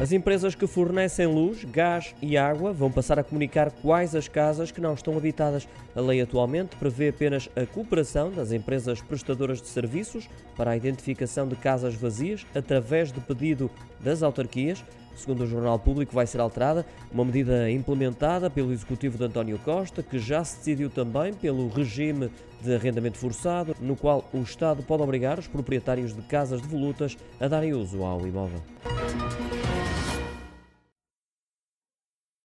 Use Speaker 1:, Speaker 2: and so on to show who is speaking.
Speaker 1: As empresas que fornecem luz, gás e água vão passar a comunicar quais as casas que não estão habitadas. A lei atualmente prevê apenas a cooperação das empresas prestadoras de serviços para a identificação de casas vazias através de pedido das autarquias. Segundo o Jornal Público, vai ser alterada uma medida implementada pelo Executivo de António Costa, que já se decidiu também pelo regime de arrendamento forçado, no qual o Estado pode obrigar os proprietários de casas devolutas a darem uso ao imóvel.